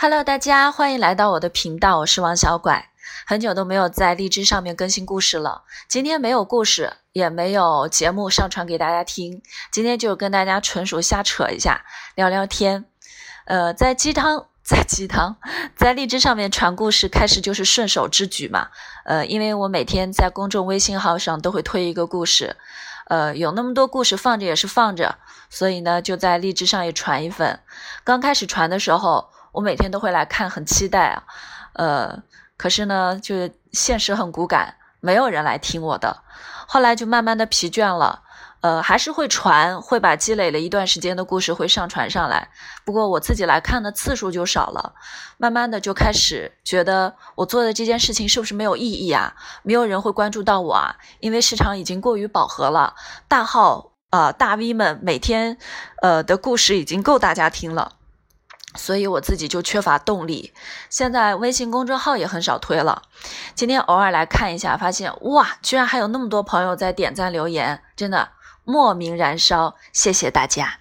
Hello，大家欢迎来到我的频道，我是王小拐。很久都没有在荔枝上面更新故事了，今天没有故事，也没有节目上传给大家听，今天就跟大家纯属瞎扯一下，聊聊天。呃，在鸡汤，在鸡汤，在荔枝上面传故事，开始就是顺手之举嘛。呃，因为我每天在公众微信号上都会推一个故事，呃，有那么多故事放着也是放着，所以呢，就在荔枝上也传一份。刚开始传的时候。我每天都会来看，很期待啊，呃，可是呢，就是现实很骨感，没有人来听我的。后来就慢慢的疲倦了，呃，还是会传，会把积累了一段时间的故事会上传上来。不过我自己来看的次数就少了，慢慢的就开始觉得我做的这件事情是不是没有意义啊？没有人会关注到我啊？因为市场已经过于饱和了，大号啊大 V 们每天呃的故事已经够大家听了。所以我自己就缺乏动力，现在微信公众号也很少推了。今天偶尔来看一下，发现哇，居然还有那么多朋友在点赞留言，真的莫名燃烧，谢谢大家。